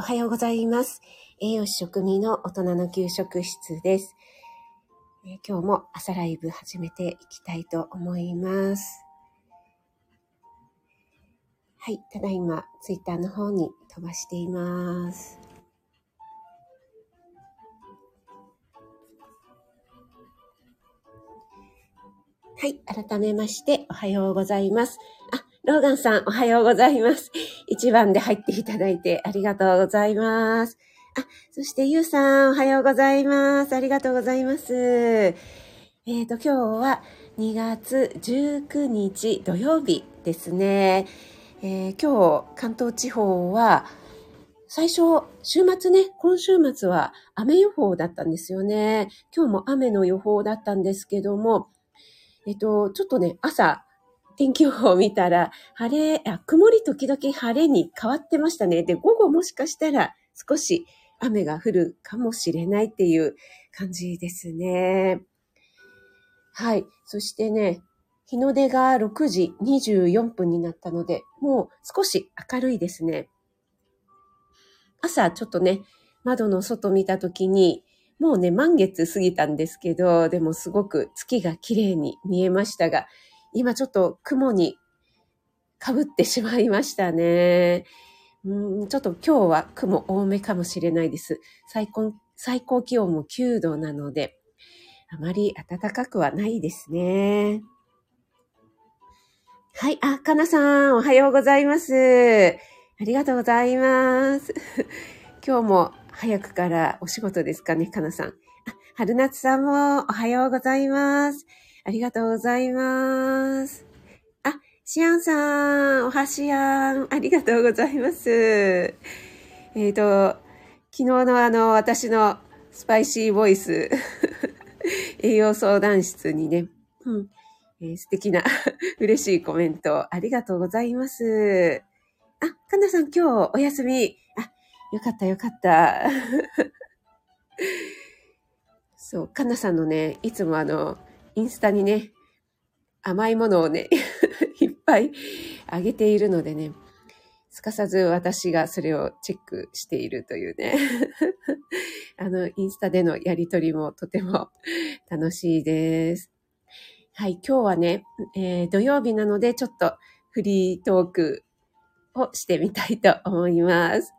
おはようございます。栄養士食味の大人の給食室です、えー今日も朝ライブ始めていきたいと思います。はい、ただいまツイッターの方に飛ばしています。はい、改めましておはようございます。あ、ローガンさんおはようございます。一番で入っていただいてありがとうございます。あ、そしてゆうさんおはようございます。ありがとうございます。えっ、と、今日は2月19日土曜日ですね。えー今日関東地方は最初、週末ね、今週末は雨予報だったんですよね。今日も雨の予報だったんですけども、えっと、ちょっとね、朝、天気予報を見たら、晴れ、あ、曇り時々晴れに変わってましたね。で、午後もしかしたら少し雨が降るかもしれないっていう感じですね。はい。そしてね、日の出が6時24分になったので、もう少し明るいですね。朝ちょっとね、窓の外見た時に、もうね、満月過ぎたんですけど、でもすごく月が綺麗に見えましたが、今ちょっと雲に被ってしまいましたね。うんちょっと今日は雲多めかもしれないです。最高、最高気温も9度なので、あまり暖かくはないですね。はい、あ、かなさん、おはようございます。ありがとうございます。今日も早くからお仕事ですかね、かなさん。あ、春夏さんもおはようございます。ありがとうございます。あ、シアンさん、おはしやん、ありがとうございます。えっ、と、昨日のあの、私のスパイシーボイス、栄養相談室にね、うんえー素敵な 嬉しいコメントありがとうございます。あ、かなさん今日お休み。あ、よかったよかった。そう、かなさんのね、いつもあの、インスタにね、甘いものをね、いっぱいあげているのでね、すかさず私がそれをチェックしているというね、あの、インスタでのやりとりもとても楽しいです。はい、今日はね、えー土曜日なのでちょっとフリートークをしてみたいと思います。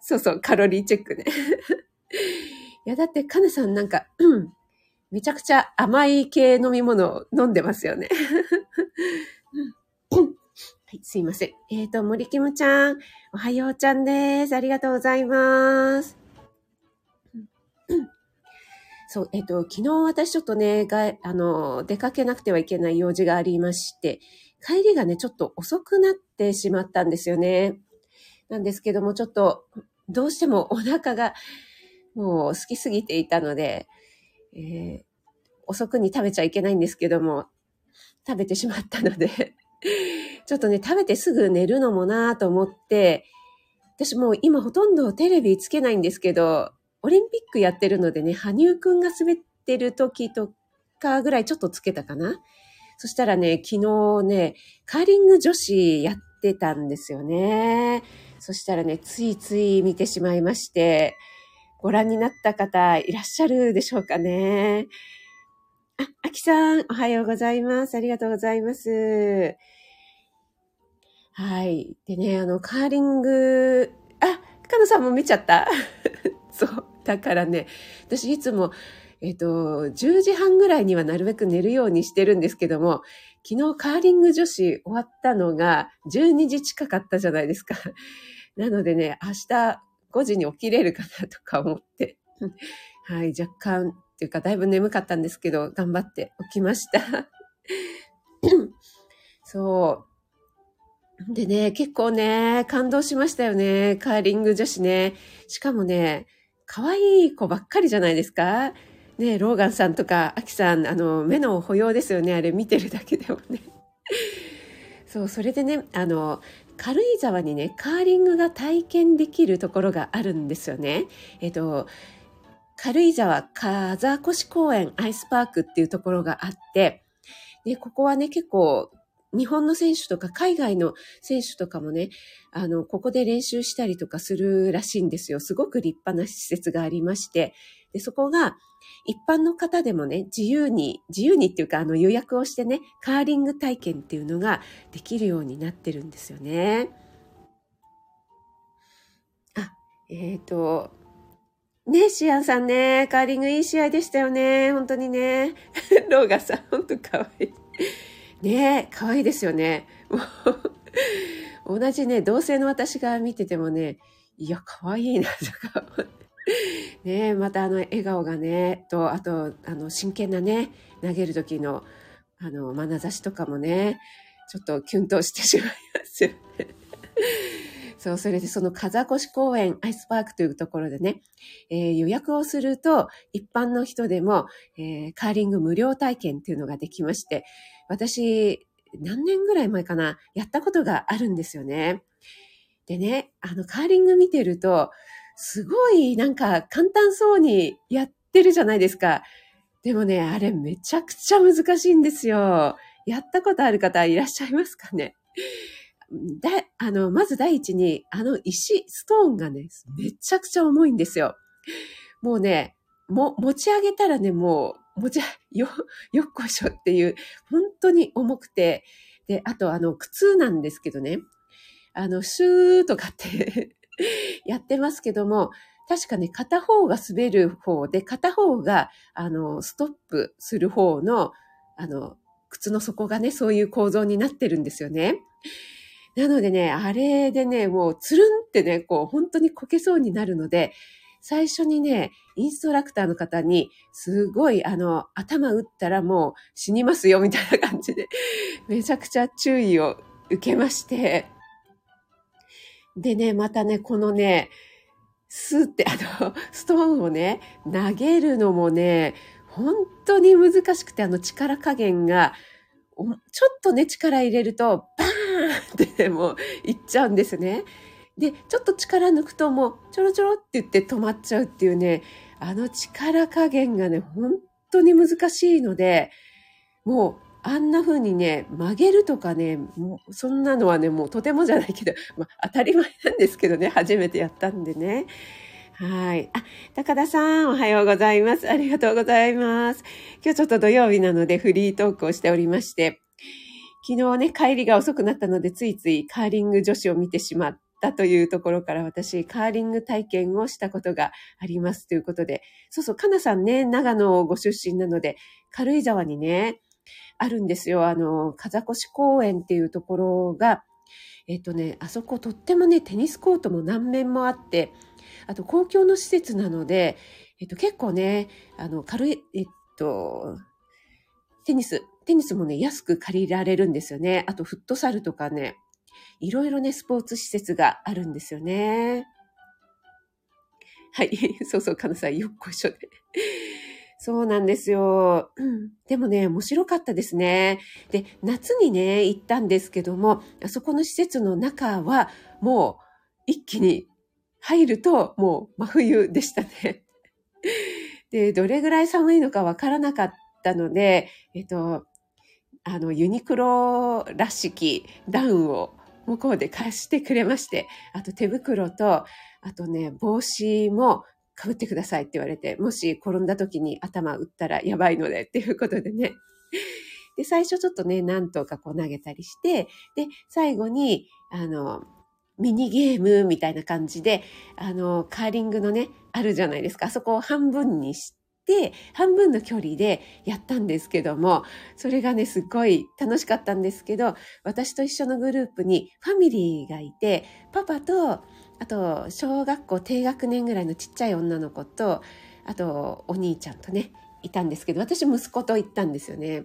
そうそう、カロリーチェックね。いや、だって、カネさんなんか、めちゃくちゃ甘い系飲み物を飲んでますよね。うんはい、すいません。えっ、と、森キムちゃん、おはようちゃんです。ありがとうございます。そう、えっ、と、昨日私ちょっとね、が、あの、出かけなくてはいけない用事がありまして、帰りがね、ちょっと遅くなってしまったんですよね。なんですけども、ちょっと、どうしてもお腹がもう好きすぎていたので、えー遅くに食べちゃいけないんですけども、食べてしまったので、ちょっとね、食べてすぐ寝るのもなぁと思って、私もう今ほとんどテレビつけないんですけど、オリンピックやってるのでね、羽生くんが滑ってる時とかぐらいちょっとつけたかな。そしたらね、昨日ね、カーリング女子やってたんですよね。そしたらね、ついつい見てしまいまして、ご覧になった方いらっしゃるでしょうかね。あ、あきさん、おはようございます。ありがとうございます。はい。でね、あの、カーリング、あ、かのさんも見ちゃった そう。だからね、私いつも、えっ、と、10時半ぐらいにはなるべく寝るようにしてるんですけども、昨日カーリング女子終わったのが12時近かったじゃないですか。なのでね、明日5時に起きれるかなとか思って、はい、若干っていうかだいぶ眠かったんですけど、頑張って起きました。そう。でね、結構ね、感動しましたよね。カーリング女子ね。しかもね、可愛い子ばっかりじゃないですか。ね、ローガンさんとか、アキさん、あの、目の保養ですよね。あれ見てるだけでもね。そう、それでね、あの、軽井沢にね、カーリングが体験できるところがあるんですよね。えっと、軽井沢風越公園アイスパークっていうところがあって、で、ここはね、結構日本の選手とか海外の選手とかもね、あの、ここで練習したりとかするらしいんですよ。すごく立派な施設がありまして、で、そこが一般の方でもね、自由に、自由にっていうか、あの予約をしてね、カーリング体験っていうのができるようになってるんですよね。あ、えっ、ー、と、ね、シアンさんね、カーリングいい試合でしたよね。本当にね。ローガさん、本当かわいい。ね可愛いですよね。もう、同じね、同性の私が見ててもね、いや、可愛いな、とか。ねえまたあの、笑顔がね、と、あと、あの、真剣なね、投げる時の、あの、眼差しとかもね、ちょっとキュンとしてしまいますよね。そう、それでその風越公園アイスパークというところでね、えー、予約をすると一般の人でも、えー、カーリング無料体験っていうのができまして、私、何年ぐらい前かな、やったことがあるんですよね。でね、あの、カーリング見てると、すごいなんか簡単そうにやってるじゃないですか。でもね、あれめちゃくちゃ難しいんですよ。やったことある方いらっしゃいますかね？だ、あの、まず第一に、あの石、ストーンがね、めちゃくちゃ重いんですよ。もうね、も、持ち上げたらね、もうう、持ち、よ、よっこいしょっていう、本当に重くて、で、あと、あの、靴なんですけどね、あの、シューとかって やってますけども、確かね、片方が滑る方で、片方が、あの、ストップする方の、あの、靴の底がね、そういう構造になってるんですよね。なのでね、あれでね、もうつるんってね、こう本当にこけそうになるので、最初にね、インストラクターの方に、すごい、あの、頭打ったらもう死にますよ、みたいな感じで、めちゃくちゃ注意を受けまして、でね、またね、このね、スーって、あの、ストーンをね、投げるのもね、本当に難しくて、あの力加減が、ちょっとね、力入れると、バーンってねもう行っちゃうんですね。で、ちょっと力抜くともうちょろちょろって言って止まっちゃうっていうね、あの力加減がね、本当に難しいので、もうあんな風にね、曲げるとかね、もうそんなのはね、もうとてもじゃないけど、まあ、当たり前なんですけどね、初めてやったんでね。はい。あ、高田さん、おはようございます。ありがとうございます。今日ちょっと土曜日なのでフリートークをしておりまして、昨日ね、帰りが遅くなったので、ついついカーリング女子を見てしまったというところから私、カーリング体験をしたことがありますということで、そうそう、かなさんね、長野ご出身なので、軽井沢にね、あるんですよ。あの、風越公園っていうところが、えっとね、あそことってもね、テニスコートも何面もあって、あと公共の施設なので、えっと結構ね、あの、軽い、えっと、テニス、テニスもね、安く借りられるんですよね。あと、フットサルとかね、いろいろね、スポーツ施設があるんですよね。はい。そうそう、かなさん、よっこいしょで。そうなんですよ。うん。でもね、面白かったですね。で、夏にね、行ったんですけども、あそこの施設の中は、もう、一気に入ると、もう真冬でしたね。で、どれぐらい寒いのかわからなかったので、えっと、あの、ユニクロらしきダウンを向こうで貸してくれまして、あと手袋と、あとね、帽子も被ってくださいって言われて、もし転んだ時に頭打ったらやばいのでっていうことでね。で、最初ちょっとね、何とかこう投げたりして、で、最後に、あの、ミニゲームみたいな感じで、あの、カーリングのね、あるじゃないですか。あそこを半分にしてて、半分の距離でやったんですけども、それがね、すっごい楽しかったんですけど、私と一緒のグループにファミリーがいて、パパと、あと、小学校低学年ぐらいのちっちゃい女の子と、あと、お兄ちゃんとね、いたんですけど、私息子と行ったんですよね。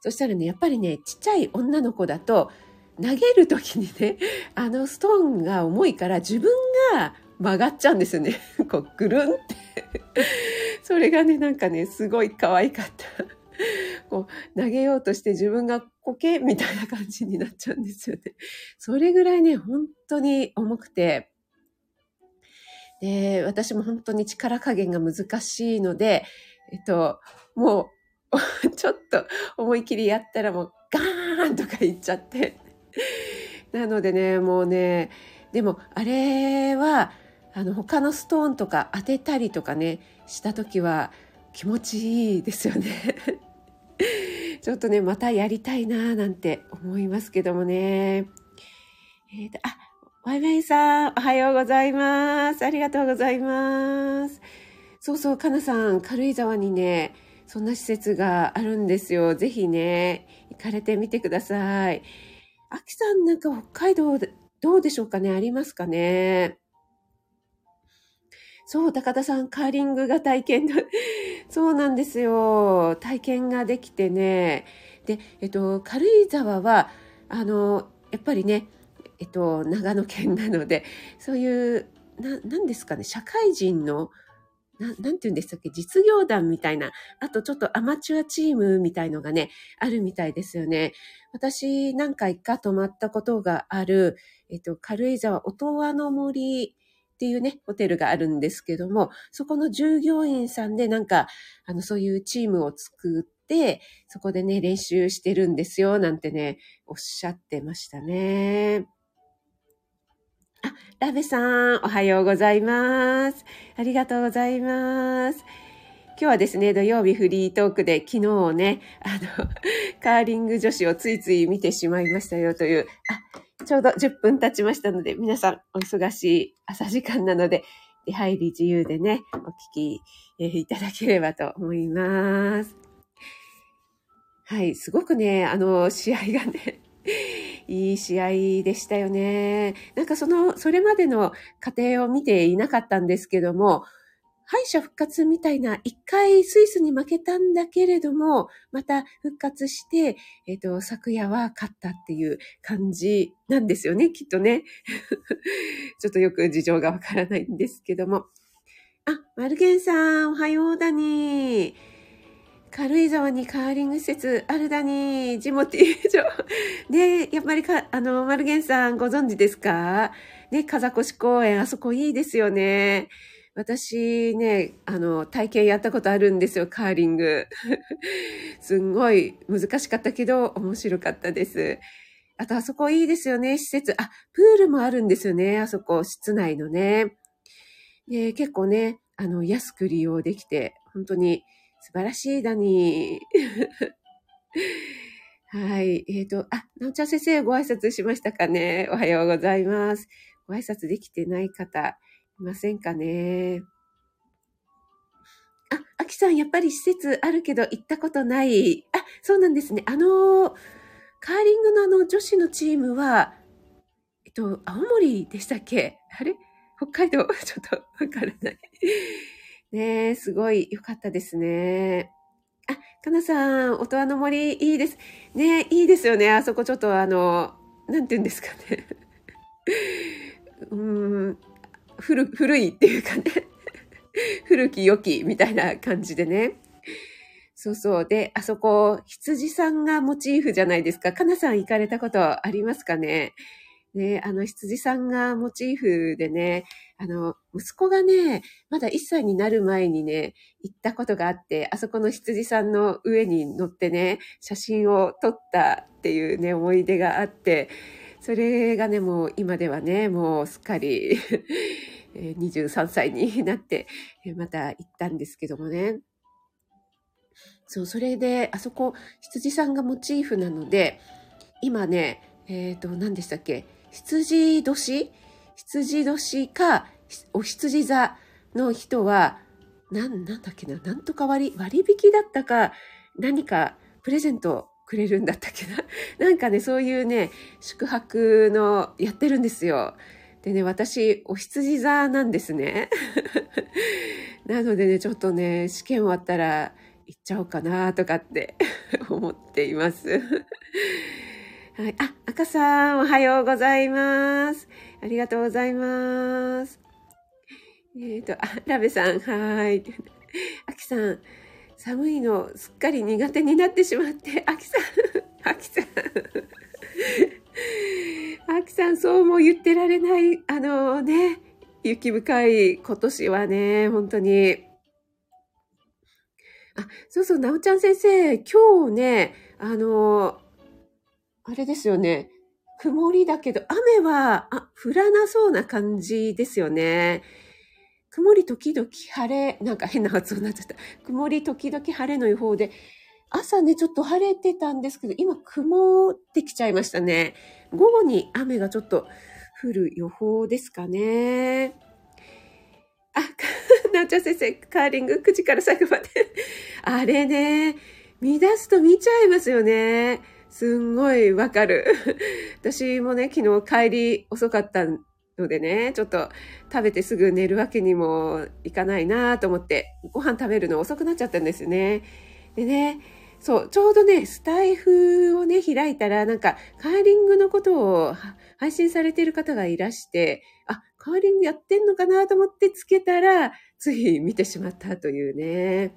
そしたらね、やっぱりね、ちっちゃい女の子だと、投げる時にね、あのストーンが重いから自分が曲がっちゃうんですよね。こう、ぐるんって それがね、なんかね、すごい可愛かった。こう、投げようとして自分がコケみたいな感じになっちゃうんですよね。それぐらいね、本当に重くて、で、私も本当に力加減が難しいので、えっと、もう、ちょっと思い切りやったらもうガーンっンとか言っちゃって。なのでね、もうね、でもあれは、あの、他のストーンとか当てたりとかね、した時は気持ちいいですよね。ちょっとね、またやりたいななんて思いますけどもね。えーと、あ、ワイワイさん、おはようございます。ありがとうございます。そうそう、かなさん、軽井沢にね、そんな施設があるんですよ。ぜひね、行かれてみてください。あきさん、なんか北海道、どうでしょうかね？ありますかね？そう、高田さん、カーリングが体験の、そうなんですよ。体験ができてね。で、えっと、軽井沢は、あの、やっぱりね、えっと、長野県なので、そういう、な、なんですかね、社会人の、ななんて言うんでしたっけ、実業団みたいな、あとちょっとアマチュアチームみたいのがね、あるみたいですよね。私何回か泊まったことがある、えっと、軽井沢音羽の森っていうね、ホテルがあるんですけども、そこの従業員さんでなんか、あの、そういうチームを作って、そこでね、練習してるんですよ、なんてね、おっしゃってましたね。あ、ラベさん、おはようございます。ありがとうございます。今日はですね、土曜日フリートークで昨日ね、あの、カーリング女子をついつい見てしまいましたよという、あ、ちょうど10分経ちましたので、皆さんお忙しい朝時間なので、出入り自由でね、お聞き、えいただければと思います。はい、すごくね、あの、試合がね、いい試合でしたよね。なんかその、それまでの過程を見ていなかったんですけども、敗者復活みたいな、一回スイスに負けたんだけれども、また復活して、えっ、ー、と、昨夜は勝ったっていう感じなんですよね、きっとね。ちょっとよく事情がわからないんですけども。あ、マルゲンさん、おはようだに。軽井沢にカーリング施設あるだに、ジモティー場。ねやっぱりか、あの、マルゲンさんご存知ですか？ね、風越公園、あそこいいですよね。私ね、あの、体験やったことあるんですよ、カーリング。すんごい難しかったけど、面白かったです。あと、あそこいいですよね、施設。あ、プールもあるんですよね、あそこ、室内のね。で結構ね、あの、安く利用できて、本当に素晴らしいだに。はい。えっ、ー、と、あ、なおちゃん先生ご挨拶しましたかねおはようございます。ご挨拶できてない方、いませんかね。あ、あきさん、やっぱり施設あるけど行ったことない。あ、そうなんですね。あの、カーリングのあの女子のチームは、えっと、青森でしたっけ？あれ？北海道？ちょっとわからない。ねえ、すごい良かったですね。あ、かなさん、音羽の森いいです。ねいいですよね。あそこちょっとあの、なんて言うんですかね。うん、古、古いっていうかね 古き良きみたいな感じでね。そうそう。で、あそこ、羊さんがモチーフじゃないですか。かなさん行かれたことありますかね？ね、あの、羊さんがモチーフでね、あの、息子がね、まだ1歳になる前にね、行ったことがあって、あそこの羊さんの上に乗ってね、写真を撮ったっていうね、思い出があって、それがね、もう今ではね、もうすっかり 23歳になって、また行ったんですけどもね。そう、それで、あそこ、羊さんがモチーフなので、今ね、えっ、ー、と、何でしたっけ？羊年？羊年か、お羊座の人は、なん、なんだっけな、なんとか割、割引だったか、何かプレゼントくれるんだったっけな。なんかね、そういうね、宿泊のやってるんですよ。でね、私、お羊座なんですね。なのでね、ちょっとね、試験終わったら行っちゃおうかなとかって 思っています。はい。あ、赤さん、おはようございます。ありがとうございます。えっ、ー、と、あ、ラベさん、はい。あきさん、寒いのすっかり苦手になってしまって、あきさん、あきさん。あきさん、そうも言ってられない。あのね、雪深い今年はね、本当に。あ、そうそう、なおちゃん先生、今日ね、あの、あれですよね。曇りだけど、雨は、あ、降らなそうな感じですよね。曇り時々晴れ、なんか変な発音になっちゃった。曇り時々晴れの予報で、朝ね、ちょっと晴れてたんですけど、今曇ってきちゃいましたね。午後に雨がちょっと降る予報ですかね。あ、なおちゃん先生、カーリング9時から最後まで。あれね、見出すと見ちゃいますよね。すんごいわかる。私もね、昨日帰り遅かったのでね、ちょっと食べてすぐ寝るわけにもいかないなと思って、ご飯食べるの遅くなっちゃったんですよね。でね、そう、ちょうどね、スタイフをね、開いたら、なんか、カーリングのことを配信されてる方がいらして、あ、カーリングやってんのかなと思ってつけたら、つい見てしまったというね。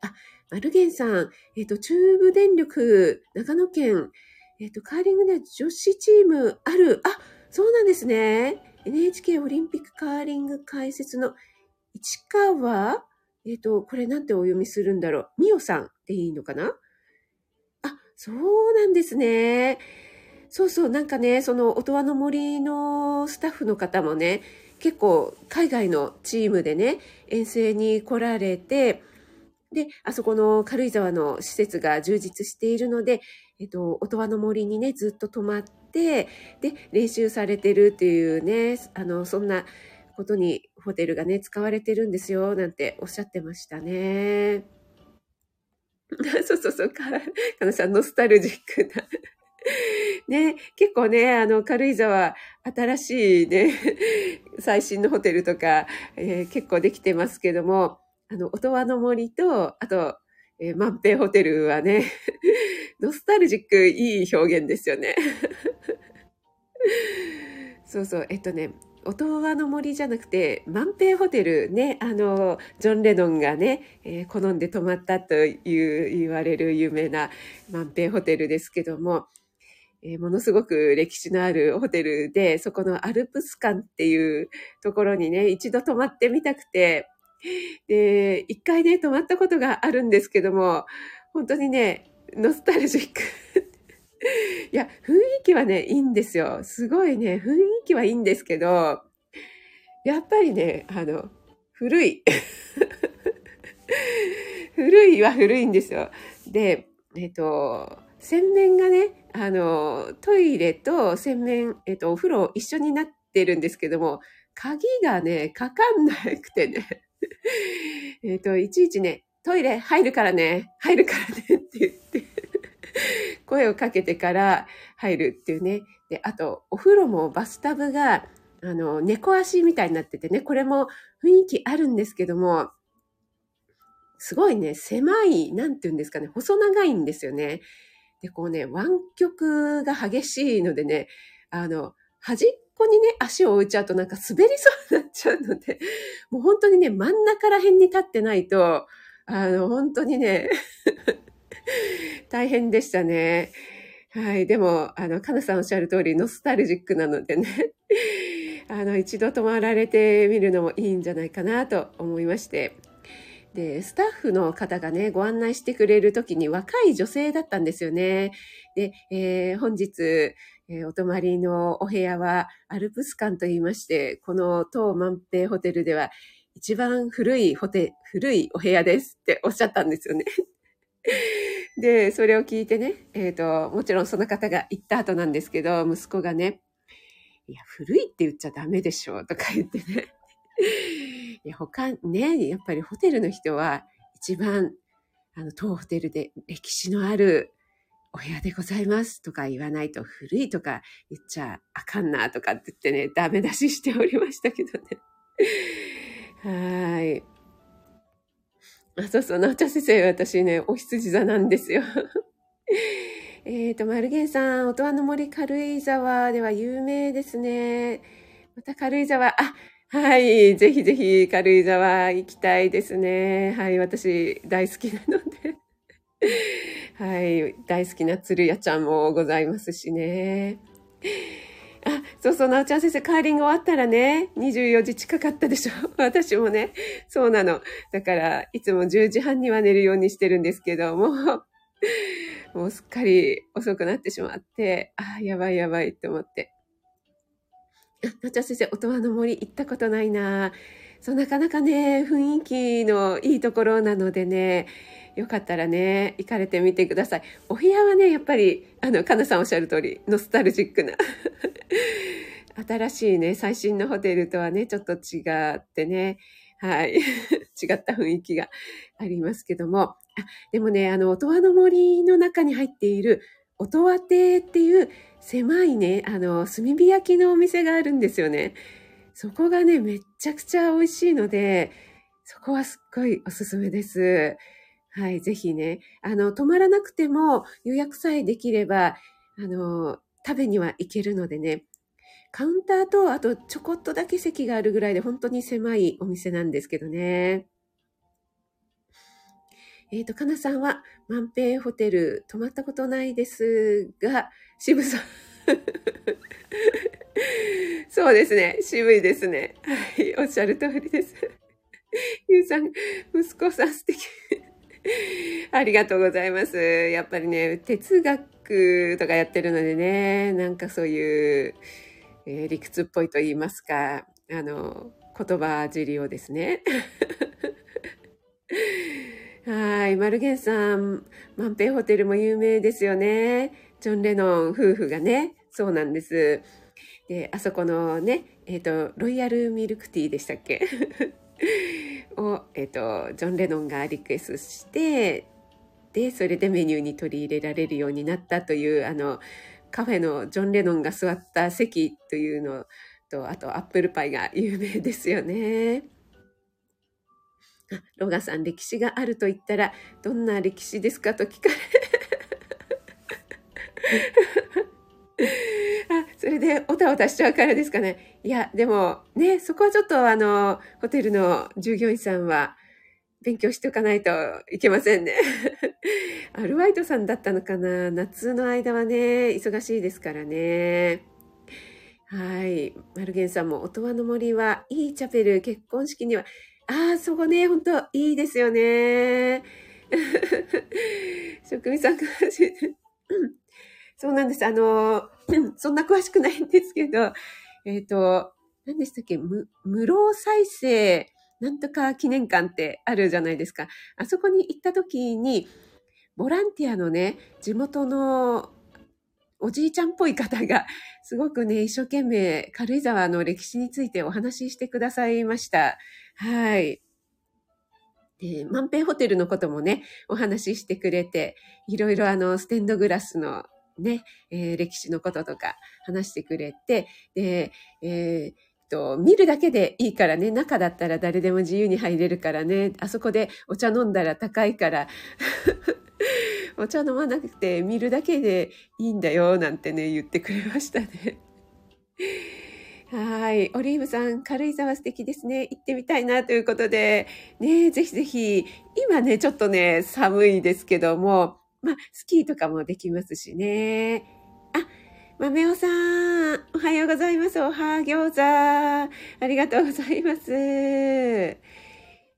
あ、マルゲンさん、えっ、ー、と、中部電力、長野県、えっ、ー、と、カーリングで女子チームある。あ、そうなんですね。NHK オリンピックカーリング解説の市川、えっ、ー、と、これなんてお読みするんだろう。みおさんでいいのかな？あ、そうなんですね。そうそう、なんかね、その、音羽の森のスタッフの方もね、結構海外のチームでね、遠征に来られて、で、あそこの軽井沢の施設が充実しているので、えっと、音羽の森にね、ずっと泊まって、で、練習されてるっていうね、あの、そんなことにホテルがね、使われてるんですよ、なんておっしゃってましたね。そうそうそう、か、かなさん、ノスタルジックな。ね、結構ね、あの、軽井沢、新しいね、最新のホテルとか、えー、結構できてますけども、あの、音羽の森と、あと、えー、万平ホテルはね、ノスタルジックいい表現ですよね。そうそう、えっとね、音羽の森じゃなくて、万平ホテルね、あの、ジョン・レノンがね、えー、好んで泊まったという言われる有名な万平ホテルですけども、えー、ものすごく歴史のあるホテルで、そこのアルプス館っていうところにね、一度泊まってみたくて、で、一回ね、泊まったことがあるんですけども、本当にね、ノスタルジック。いや、雰囲気はね、いいんですよ。すごいね、雰囲気はいいんですけど、やっぱりね、あの、古い。古いは古いんですよ。で、えっと、洗面がね、あの、トイレと洗面、えっと、お風呂一緒になってるんですけども、鍵がね、かかんなくてね。えっと、いちいちね、トイレ入るからね、入るからねって言って 声をかけてから入るっていうね。で、あと、お風呂もバスタブが、あの、猫足みたいになっててね、これも雰囲気あるんですけども、すごいね、狭い、なんて言うんですかね、細長いんですよね。で、こうね、湾曲が激しいのでね、あの、端っこにね、足を置いちゃうとなんか滑りそうになっちゃうので、もう本当にね、真ん中ら辺に立ってないと、あの、本当にね、大変でしたね。はい。でも、あの、かなさんおっしゃる通り、ノスタルジックなのでね、あの、一度泊まられてみるのもいいんじゃないかなと思いまして。で、スタッフの方がね、ご案内してくれるときに若い女性だったんですよね。で、えー、本日、えー、お泊まりのお部屋はアルプス館と言いまして、この当万平ホテルでは一番古いホテ、古いお部屋ですっておっしゃったんですよね。で、それを聞いてね、えっ、ー、と、もちろんその方が行った後なんですけど、息子がね、いや、古いって言っちゃダメでしょ、とか言ってね。いや、他、ね、やっぱりホテルの人は一番、あの、当ホテルで歴史のあるお部屋でございますとか言わないと古いとか言っちゃあかんなとかって言ってね、ダメ出ししておりましたけどね。はい。あ、そうそう、なおちゃん先生、私ね、お羊座なんですよ。えっと、マルゲンさん、音羽の森軽井沢では有名ですね。また軽井沢、あ、はい、ぜひぜひ軽井沢行きたいですね。はい、私大好きなので。はい、大好きな鶴屋ちゃんもございますしね。あ、そうそう、なおちゃん先生、カーリング終わったらね、24時近かったでしょ。私もね、そうなの。だから、いつも10時半には寝るようにしてるんですけども、もうすっかり遅くなってしまって、あ、やばいやばいって思って。あ、なちゃん先生、音羽の森行ったことないなそう、なかなかね、雰囲気のいいところなのでね、よかったらね、行かれてみてください。お部屋はね、やっぱり、あの、かなさんおっしゃる通り、ノスタルジックな。新しいね、最新のホテルとはね、ちょっと違ってね、はい。違った雰囲気がありますけども。あでもね、あの、音羽の森の中に入っている、音羽亭っていう狭いね、あの、炭火焼きのお店があるんですよね。そこがね、めっちゃくちゃ美味しいので、そこはすっごいおすすめです。はい、ぜひね、あの、泊まらなくても予約さえできれば、あの、食べには行けるのでね、カウンターと、あとちょこっとだけ席があるぐらいで本当に狭いお店なんですけどね。えっ、ー、と、かなさんは、万平ホテル泊まったことないですが、渋さん。そうですね。渋いですね。はい。おっしゃる通りです。ゆうさん、息子さん素敵。ありがとうございます。やっぱりね、哲学とかやってるのでね、なんかそういう、えー、理屈っぽいと言いますか、あの、言葉尻をですね。はい。マルゲンさん、万平ホテルも有名ですよね。ジョン・レノン夫婦がね、そうなんです。で、あそこのね、えっ、ー、と、ロイヤルミルクティーでしたっけ？を、えっ、ー、と、ジョン・レノンがリクエストして、で、それでメニューに取り入れられるようになったという、あの、カフェのジョン・レノンが座った席というのと、あとアップルパイが有名ですよね。ロガさん、歴史があると言ったら、どんな歴史ですかと聞かれ。あ、それでおたおたしちゃうからですかね。いや、でもね、そこはちょっとあの、ホテルの従業員さんは勉強しておかないといけませんね。アルバイトさんだったのかな夏の間はね、忙しいですからね。はい。マルゲンさんも、音羽の森はいいチャペル、結婚式には、ああ、そこね、本当いいですよね。職味さんが、そうなんです。あの、そんな詳しくないんですけど、えっ、ー、と、何でしたっけ？無、無労再生、なんとか記念館ってあるじゃないですか。あそこに行った時に、ボランティアのね、地元のおじいちゃんっぽい方が、すごくね、一生懸命軽井沢の歴史についてお話ししてくださいました。はい。で、万平ホテルのこともね、お話ししてくれて、いろいろあの、ステンドグラスのね、えー、歴史のこととか話してくれて、で、えーと、見るだけでいいからね、中だったら誰でも自由に入れるからね、あそこでお茶飲んだら高いから、お茶飲まなくて見るだけでいいんだよ、なんてね、言ってくれましたね。はい。オリーブさん、軽井沢素敵ですね。行ってみたいなということで、ね、ぜひぜひ、今ね、ちょっとね、寒いですけども、まあ、スキーとかもできますしね。あ、豆尾さん、おはようございます。おはー餃子。ありがとうございます。え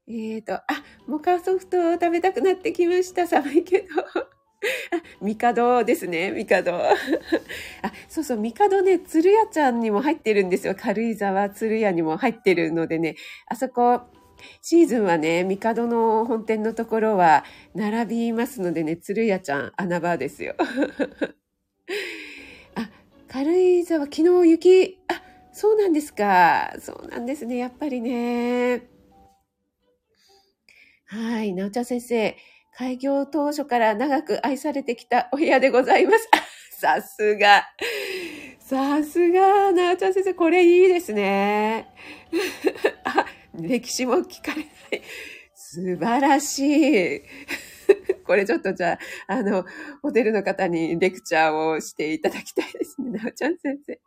っ、ー、と、あ、モカソフトを食べたくなってきました。寒いけど。あ、ミカドですね、ミカド。あ、そうそう、ミカドね、鶴屋ちゃんにも入ってるんですよ。軽井沢鶴屋にも入ってるのでね、あそこ、シーズンはね、ミカドの本店のところは並びますのでね、鶴屋ちゃん穴場ですよ。あ、軽井沢、昨日雪、あ、そうなんですか。そうなんですね。やっぱりね。はい。なおちゃん先生、開業当初から長く愛されてきたお部屋でございます。さすが。さすが、なおちゃん先生、これいいですね。歴史も聞かれない。素晴らしい。これちょっとじゃあ、あの、ホテルの方にレクチャーをしていただきたいですね。なおちゃん先生。い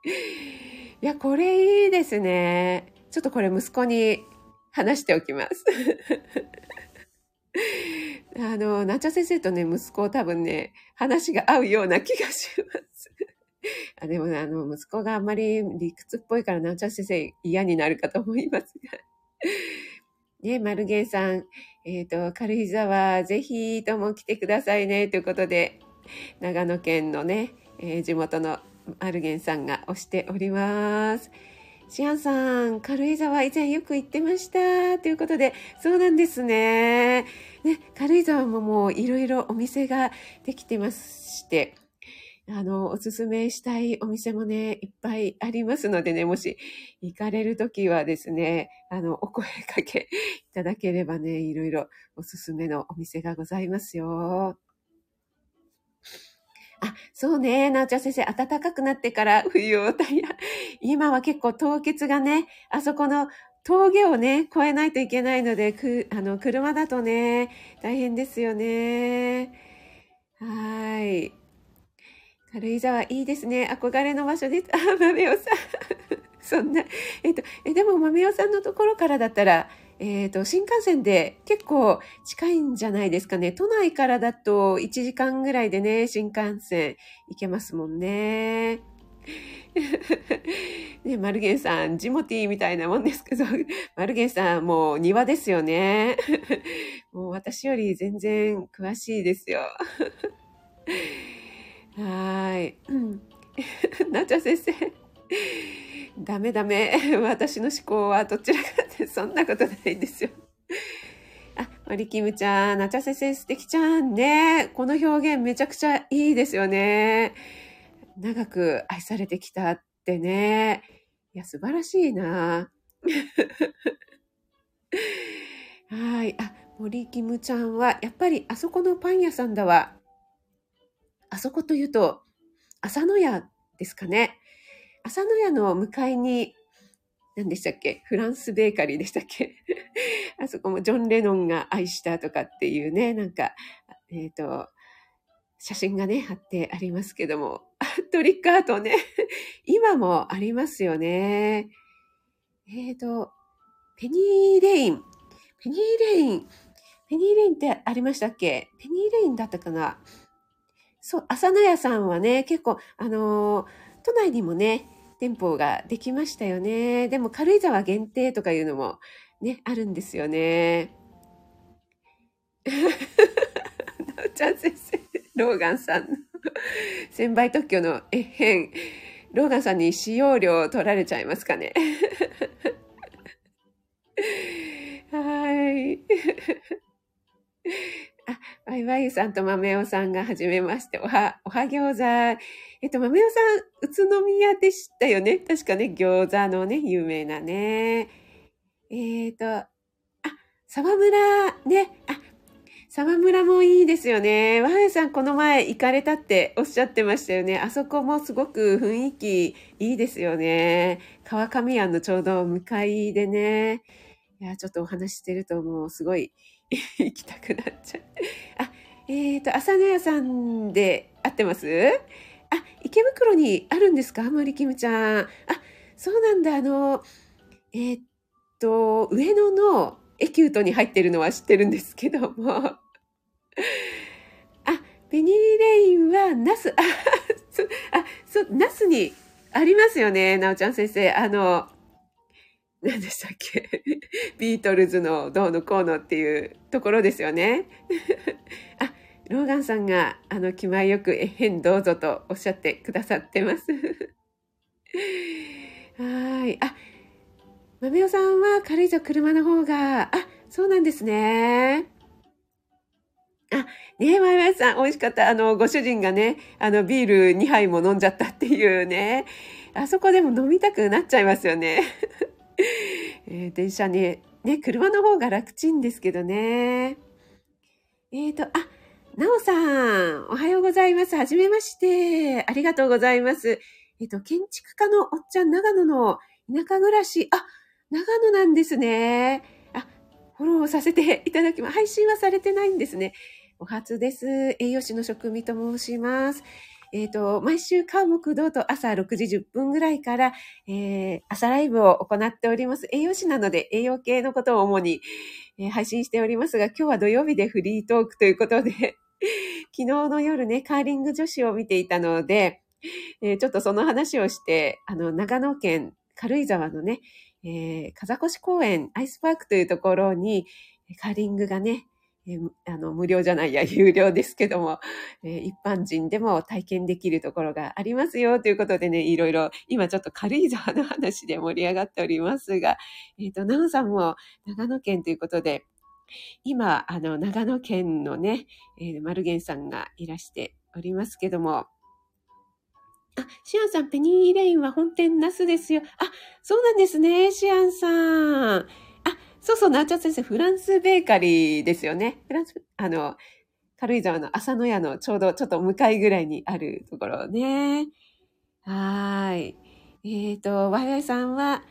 や、これいいですね。ちょっとこれ息子に話しておきます。あの、なおちゃん先生とね、息子多分ね、話が合うような気がします。あでもね、あの、息子があんまり理屈っぽいから、なおちゃん先生嫌になるかと思いますが。ね、マルゲンさん、えっ、ー、と、軽井沢、ぜひとも来てくださいね、ということで、長野県のね、えー、地元のアルゲンさんが押しております。シアンさん、軽井沢以前よく行ってました。ということで、そうなんですね。ね、軽井沢ももういろいろお店ができてまして、あの、おすすめしたいお店もね、いっぱいありますのでね、もし行かれるときはですね、あの、お声かけいただければね、いろいろおすすめのお店がございますよ。あ、そうね、なおちゃん先生、暖かくなってから冬用タイヤ。今は結構凍結がね、あそこの峠をね、越えないといけないので、く、あの、車だとね、大変ですよね。はい。軽井沢いいですね。憧れの場所です。あ、豆尾さん。そんな、えっと、え、でも豆尾さんのところからだったら、えっ、ー、と、新幹線で結構近いんじゃないですかね。都内からだと1時間ぐらいでね、新幹線行けますもんね。ね、マルゲンさん、ジモティみたいなもんですけど、マルゲンさん、もう庭ですよね。もう私より全然詳しいですよ。はい。なちゃ先生。ダメダメ。私の思考はどちらかってそんなことないんですよ。あ、マリキムちゃん、なちゃ先生素敵ちゃんね。この表現めちゃくちゃいいですよね。長く愛されてきたってね。いや、素晴らしいな。はい。あ、森キムちゃんは、やっぱりあそこのパン屋さんだわ。あそこというと、朝の屋ですかね。朝の屋の向かいに、何でしたっけ？フランスベーカリーでしたっけ？あそこもジョン・レノンが愛したとかっていうね、なんか、えっ、ー、と、写真がね、貼ってありますけども、トリックアートね、今もありますよね。えっ、ー、と、ペニーレイン。ペニーレイン。ペニーレインってありましたっけ？ペニーレインだったかな？そう、浅野屋さんはね、結構、あのー、都内にもね、店舗ができましたよね。でも軽井沢限定とかいうのもね、あるんですよね。なおちゃん先生、ローガンさんの1000倍特許のえへん。ローガンさんに使用料取られちゃいますかね。はい。あ、ワイワイさんと豆尾さんがはじめまして、おは、おは餃子。えっと、豆尾さん、宇都宮でしたよね。確かね、餃子のね、有名なね。えっ、ー、と、あ、沢村、ね、あ、沢村もいいですよね。和平さん、この前行かれたっておっしゃってましたよね。あそこもすごく雰囲気いいですよね。川上庵のちょうど向かいでね。いや、ちょっとお話してるともうすごい 行きたくなっちゃう。あ、えっ、ー、と、朝野屋さんで合ってます？あ、池袋にあるんですか？森キムちゃん。あ、そうなんだ。あの、えー、っと、上野のエキュートに入ってるのは知ってるんですけども。あ、ペニーレインはナス、あ、そ、あ、そう、ナスにありますよね。なおちゃん先生。あの、何でしたっけ？ビートルズのどうのこうのっていうところですよね。あ、ローガンさんが、あの、気前よく、えへんどうぞとおっしゃってくださってます。はい。あ、豆尾さんは軽井沢車の方が、あ、そうなんですね。あ、ねえ、まいまいさん、美味しかった。あの、ご主人がね、あの、ビール2杯も飲んじゃったっていうね。あそこでも飲みたくなっちゃいますよね。えー、電車に、ね、車の方が楽ちんですけどね。えっ、ー、と、あ、なおさん、おはようございます。はじめまして。ありがとうございます。えっと、建築家のおっちゃん、長野の田舎暮らし。あ、長野なんですね。あ、フォローさせていただきます。配信はされてないんですね。お初です。栄養士の職味と申します。えっ、ー、と、毎週、川木道と朝6時10分ぐらいから、えー、朝ライブを行っております。栄養士なので、栄養系のことを主に、えー、配信しておりますが、今日は土曜日でフリートークということで、昨日の夜ね、カーリング女子を見ていたので、えー、ちょっとその話をして、あの、長野県軽井沢のね、えー、風越公園アイスパークというところに、カーリングがね、えあの、無料じゃないや、有料ですけども、え一般人でも体験できるところがありますよということでね、いろいろ、今ちょっと軽井沢の話で盛り上がっておりますが、えっ、と、なおさんも長野県ということで、今、あの、長野県のね、えー、マルゲンさんがいらしておりますけども、あ、シアンさん、ペニーレインは本店ナスですよ。あ、そうなんですね、シアンさん。そうそう、なおちゃん先生、フランスベーカリーですよね。フランス、あの、軽井沢の朝の屋のちょうどちょっと向かいぐらいにあるところね。はい。えっ、と、ワイワイさんは、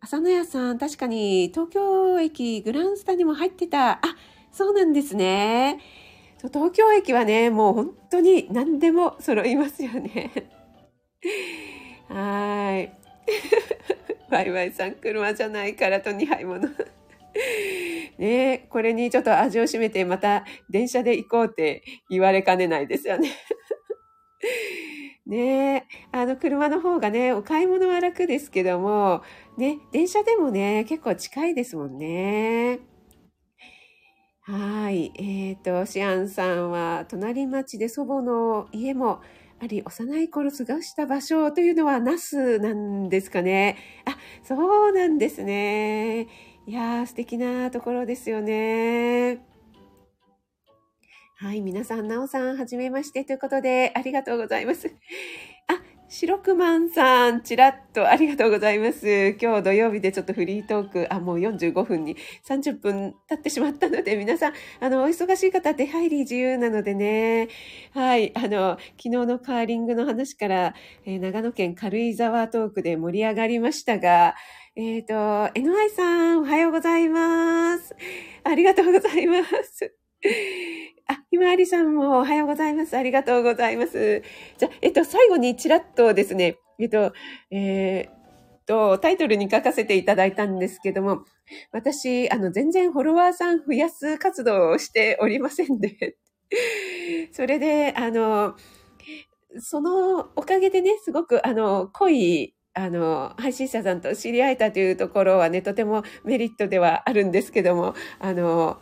朝の屋さん、確かに東京駅グランスタにも入ってた。あ、そうなんですね。東京駅はね、もう本当に何でも揃いますよね。はい。ワイワイさん、車じゃないからと2杯もの。ね、これにちょっと味を占めてまた電車で行こうって言われかねないですよね。ね、あの車の方がね、お買い物は楽ですけども、ね、電車でもね、結構近いですもんね。はい。えっ、と、シアンさんは、隣町で祖母の家もあり、幼い頃過ごした場所というのは、那須なんですかね。あ、そうなんですね。いやー、素敵なところですよね。はい、皆さん、なおさん、はじめましてということで、ありがとうございます。あ、白くまんさん、ちらっとありがとうございます。今日土曜日でちょっとフリートーク、あ、もう45分に30分経ってしまったので、皆さん、あの、お忙しい方、出入り自由なのでね、はい、あの、昨日のカーリングの話から、えー長野県軽井沢トークで盛り上がりましたが、えっ、と、NY さん、おはようございます。ありがとうございます。あ、ひまわりさんもおはようございます。ありがとうございます。じゃ、えっと、最後にちらっとですね、えっと、えーっと、タイトルに書かせていただいたんですけども、私、あの、全然フォロワーさん増やす活動をしておりませんで、それで、あの、そのおかげでね、すごく、あの、濃い、あの、配信者さんと知り合えたというところはね、とてもメリットではあるんですけども、あの、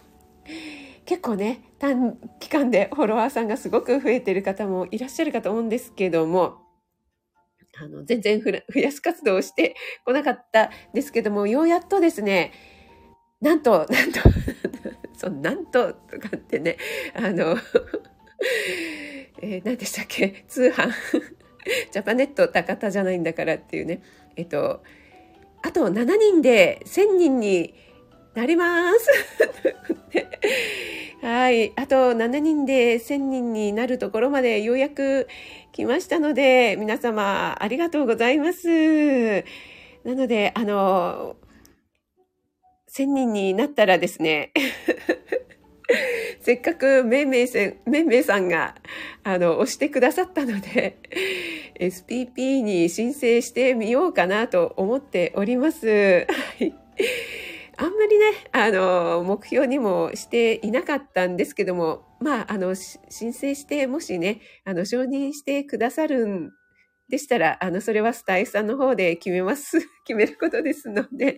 結構ね、短期間でフォロワーさんがすごく増えてる方もいらっしゃるかと思うんですけども、あの、全然増やす活動をしてこなかったですけども、ようやっとですね、なんと、なんと、そう、なんと、とかってね、あの、えー何でしたっけ通販。ジャパネット高田じゃないんだからっていうね。えっと、あと7人で1000人になります。はい。あと7人で1000人になるところまでようやく来ましたので、皆様ありがとうございます。なので、あの、1000人になったらですね、せっかくめいめいせん、めいめいさんが、あの、押してくださったので、SPP に申請してみようかなと思っております。はい。あんまりね、あの、目標にもしていなかったんですけども、まあ、あの、申請して、もしね、あの、承認してくださるんでしたら、あの、それはスタイフさんの方で決めます。決めることですので、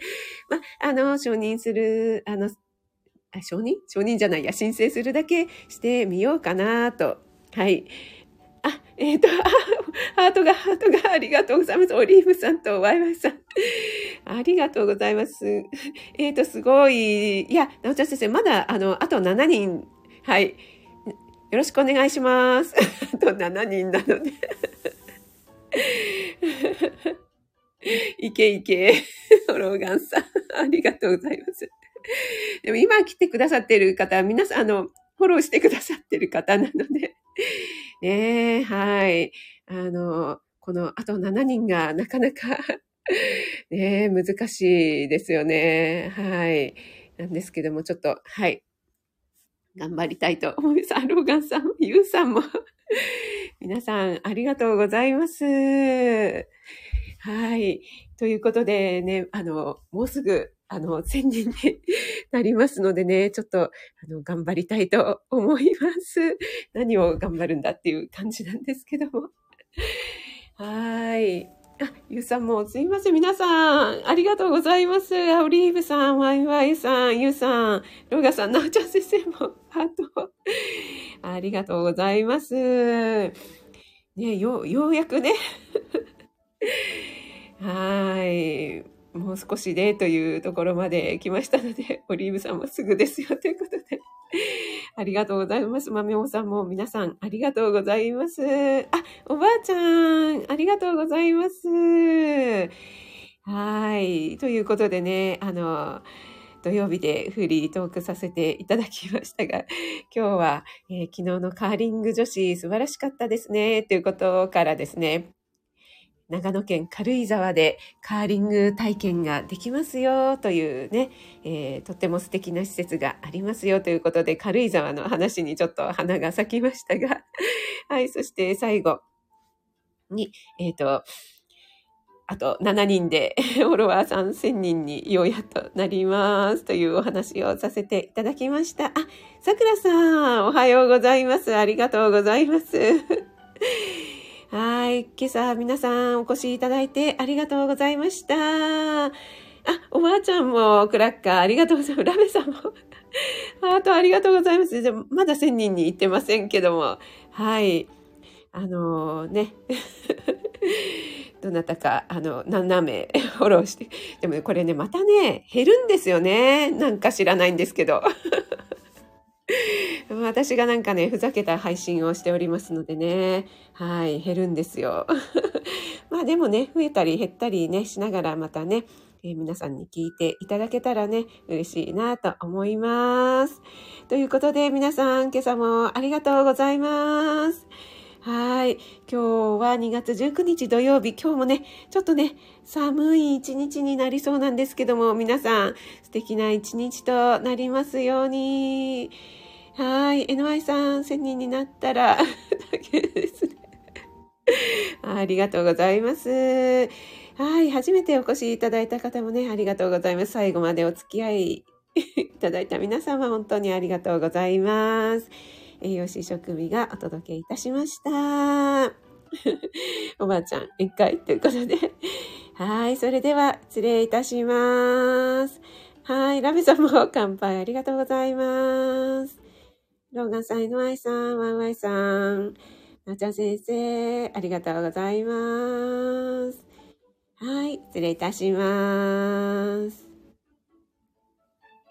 まあ、あの、承認する、あの、あ承認？承認じゃないや、申請するだけしてみようかなと。はい。あ、えっ、と、ハートが、ハートがありがとうございます。オリーブさんとワイワイさん。ありがとうございます。えっ、と、すごい。いや、なおちゃん先生、まだ、あの、あと7人。はい。よろしくお願いします。あと7人なので。いけいけ。ローガンさん。ありがとうございます。でも今来てくださってる方皆さん、あの、フォローしてくださってる方なので、ねえ、はい。あの、このあと7人がなかなか、ねえ、難しいですよね。はい。なんですけども、ちょっと、はい。頑張りたいと思います。あローガンさんも、ユウさんも、皆さん、ありがとうございます。はい。ということでね、あの、もうすぐ、あの、千人になりますのでね、ちょっと、あの、頑張りたいと思います。何を頑張るんだっていう感じなんですけども。はい。あ、ゆうさんもすいません。皆さん、ありがとうございます。あオリーブさん、ワイワイさん、ゆうさん、ロガさん、なおちゃん先生も、ハート。ありがとうございます。ね、よう、ようやくね。はい。もう少しでというところまで来ましたので、オリーブさんもすぐですよということで。ありがとうございます。まめおさんも皆さんありがとうございます。あ、おばあちゃん、ありがとうございます。はい。ということでね、あの、土曜日でフリートークさせていただきましたが、今日は、えー、昨日のカーリング女子素晴らしかったですね、ということからですね、長野県軽井沢でカーリング体験ができますよというね、えー、とっても素敵な施設がありますよということで軽井沢の話にちょっと花が咲きましたが、はい、そして最後に、えっ、ー、と、あと7人で フォロワーさん1000人にようやとなりますというお話をさせていただきました。あ、さくらさん、おはようございます。ありがとうございます。はい。今朝皆さんお越しいただいてありがとうございました。あ、おばあちゃんもクラッカーありがとうございます。ラメさんもあとありがとうございます。でもまだ1000人に行ってませんけども。はい。あのー、ね。どなたか、あの、7名フォローして。でも、これね、またね、減るんですよね。なんか知らないんですけど。私がなんかね、ふざけた配信をしておりますのでね、はい、減るんですよ。まあでもね、増えたり減ったりね、しながらまたね、えー、皆さんに聞いていただけたらね、嬉しいなと思います。ということで皆さん、今朝もありがとうございます。はい。今日は2月19日土曜日。今日もね、ちょっとね、寒い一日になりそうなんですけども、皆さん、素敵な一日となりますように。はい。NY さん、1000人になったら、だけですね。ありがとうございます。はい。初めてお越しいただいた方もね、ありがとうございます。最後までお付き合いいただいた皆様、本当にありがとうございます。栄養士食味がお届けいたしました。おばあちゃん、一回ということで。はい。それでは、失礼いたします。はい。ラメさんも乾杯ありがとうございます。ローガンさん、井上さん、ワンワイさん、なちゃん先生、ありがとうございます。はい、失礼いたします。